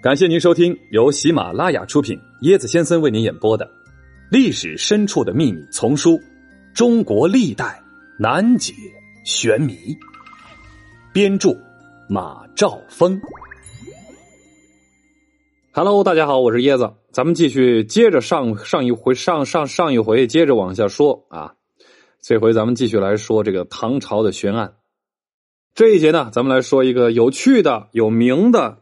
感谢您收听由喜马拉雅出品、椰子先生为您演播的《历史深处的秘密》丛书《中国历代难解玄谜》，编著马兆峰。Hello，大家好，我是椰子，咱们继续接着上上一回上上上一回接着往下说啊。这回咱们继续来说这个唐朝的悬案。这一节呢，咱们来说一个有趣的、有名的。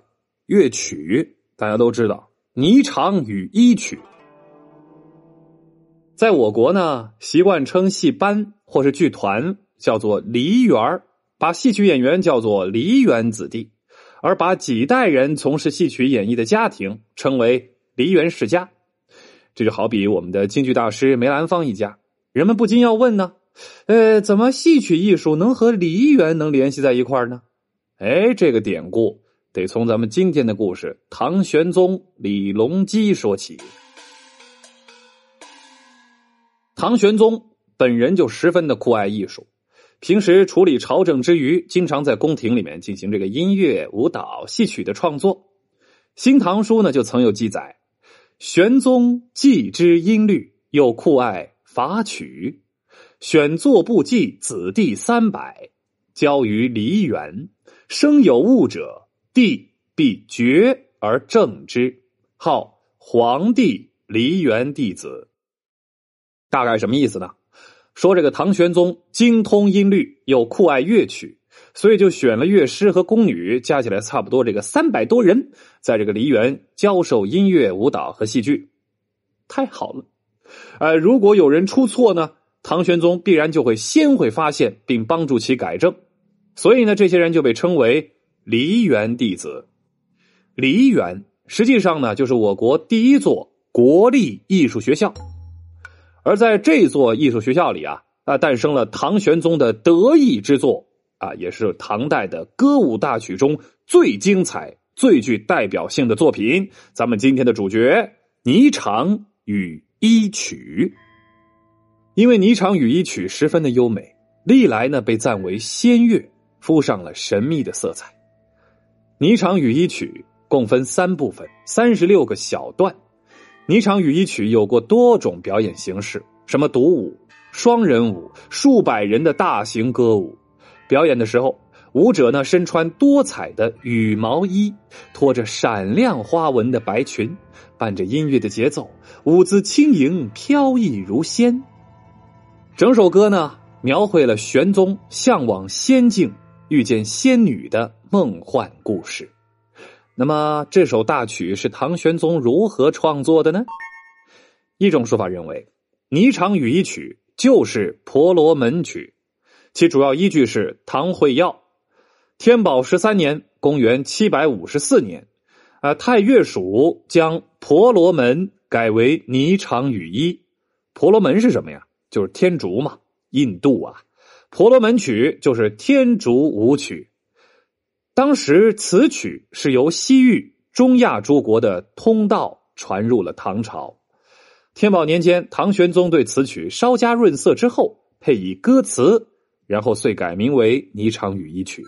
乐曲大家都知道，《霓裳羽衣曲》在我国呢，习惯称戏班或是剧团叫做梨园把戏曲演员叫做梨园子弟，而把几代人从事戏曲演绎的家庭称为梨园世家。这就好比我们的京剧大师梅兰芳一家，人们不禁要问呢：呃，怎么戏曲艺术能和梨园能联系在一块呢？哎，这个典故。得从咱们今天的故事唐玄宗李隆基说起。唐玄宗本人就十分的酷爱艺术，平时处理朝政之余，经常在宫廷里面进行这个音乐、舞蹈、戏曲的创作。《新唐书》呢就曾有记载：玄宗既知音律，又酷爱法曲，选作部记子弟三百，交于梨园，生有物者。帝必绝而正之，号皇帝梨园弟子。大概什么意思呢？说这个唐玄宗精通音律，又酷爱乐曲，所以就选了乐师和宫女，加起来差不多这个三百多人，在这个梨园教授音乐、舞蹈和戏剧。太好了！呃，如果有人出错呢，唐玄宗必然就会先会发现，并帮助其改正。所以呢，这些人就被称为。梨园弟子，梨园实际上呢，就是我国第一座国立艺术学校。而在这座艺术学校里啊，啊，诞生了唐玄宗的得意之作啊，也是唐代的歌舞大曲中最精彩、最具代表性的作品。咱们今天的主角《霓裳羽衣曲》，因为《霓裳羽衣曲》十分的优美，历来呢被赞为仙乐，敷上了神秘的色彩。《霓裳羽衣曲》共分三部分，三十六个小段。《霓裳羽衣曲》有过多种表演形式，什么独舞、双人舞、数百人的大型歌舞。表演的时候，舞者呢身穿多彩的羽毛衣，拖着闪亮花纹的白裙，伴着音乐的节奏，舞姿轻盈飘逸如仙。整首歌呢，描绘了玄宗向往仙境。遇见仙女的梦幻故事。那么，这首大曲是唐玄宗如何创作的呢？一种说法认为，《霓裳羽衣曲》就是婆罗门曲，其主要依据是唐会耀。天宝十三年（公元七百五十四年），啊，太岳署将婆罗门改为霓裳羽衣。婆罗门是什么呀？就是天竺嘛，印度啊。婆罗门曲就是天竺舞曲，当时此曲是由西域、中亚诸国的通道传入了唐朝。天宝年间，唐玄宗对此曲稍加润色之后，配以歌词，然后遂改名为《霓裳羽衣曲》。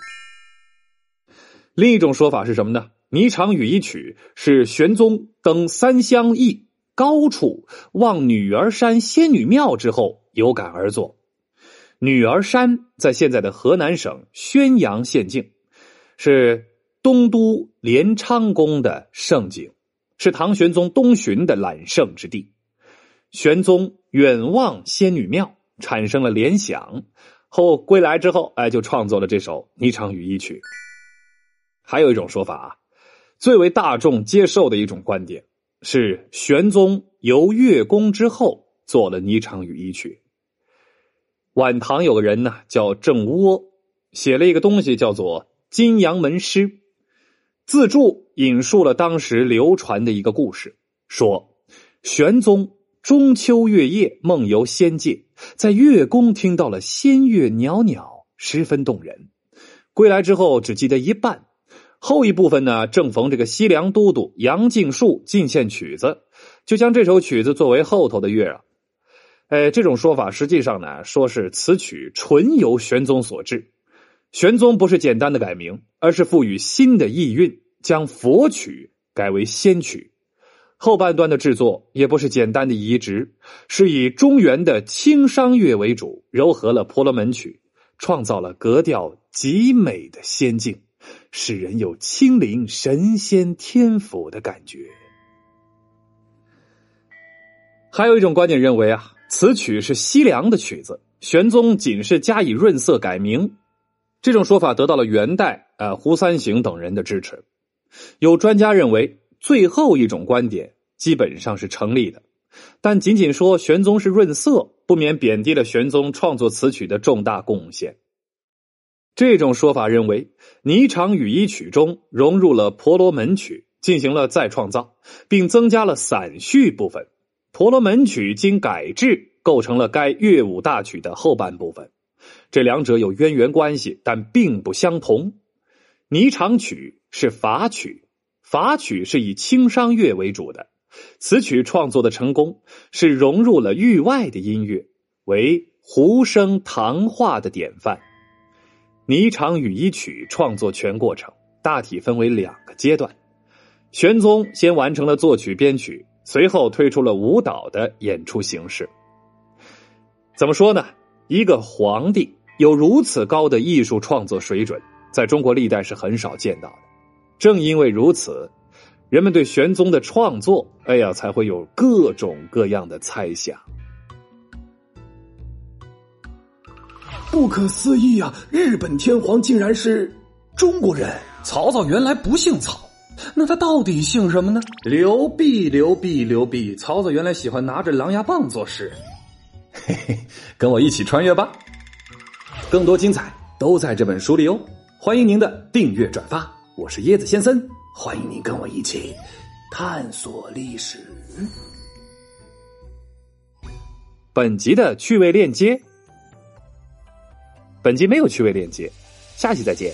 另一种说法是什么呢？《霓裳羽衣曲》是玄宗登三乡驿高处望女儿山仙女庙之后有感而作。女儿山在现在的河南省宣阳县境，是东都连昌宫的胜景，是唐玄宗东巡的揽胜之地。玄宗远望仙女庙，产生了联想，后归来之后，哎，就创作了这首《霓裳羽衣曲》。还有一种说法啊，最为大众接受的一种观点是，玄宗游月宫之后做了《霓裳羽衣曲》。晚唐有个人呢，叫郑窝，写了一个东西，叫做《金阳门诗》，自注引述了当时流传的一个故事，说玄宗中秋月夜梦游仙界，在月宫听到了仙乐袅袅，十分动人。归来之后只记得一半，后一部分呢，正逢这个西凉都督杨敬树进献曲子，就将这首曲子作为后头的乐啊。哎，这种说法实际上呢，说是此曲纯由玄宗所制。玄宗不是简单的改名，而是赋予新的意蕴，将佛曲改为仙曲。后半段的制作也不是简单的移植，是以中原的轻商乐为主，糅合了婆罗门曲，创造了格调极美的仙境，使人有亲临神仙天府的感觉。还有一种观点认为啊，此曲是西凉的曲子，玄宗仅是加以润色改名。这种说法得到了元代啊胡三省等人的支持。有专家认为。最后一种观点基本上是成立的，但仅仅说玄宗是润色，不免贬低了玄宗创作此曲的重大贡献。这种说法认为，《霓裳羽衣曲》中融入了婆罗门曲，进行了再创造，并增加了散序部分。婆罗门曲经改制，构成了该乐舞大曲的后半部分。这两者有渊源关系，但并不相同。霓裳曲是法曲。法曲是以轻商乐为主的，此曲创作的成功是融入了域外的音乐，为胡声唐化的典范。《霓裳羽衣曲》创作全过程大体分为两个阶段，玄宗先完成了作曲编曲，随后推出了舞蹈的演出形式。怎么说呢？一个皇帝有如此高的艺术创作水准，在中国历代是很少见到的。正因为如此，人们对玄宗的创作，哎呀，才会有各种各样的猜想。不可思议啊！日本天皇竟然是中国人！曹操原来不姓曹，那他到底姓什么呢？刘辟，刘辟，刘辟！曹操原来喜欢拿着狼牙棒做事。嘿嘿，跟我一起穿越吧！更多精彩都在这本书里哦！欢迎您的订阅转发。我是椰子先生，欢迎您跟我一起探索历史。本集的趣味链接，本集没有趣味链接，下期再见。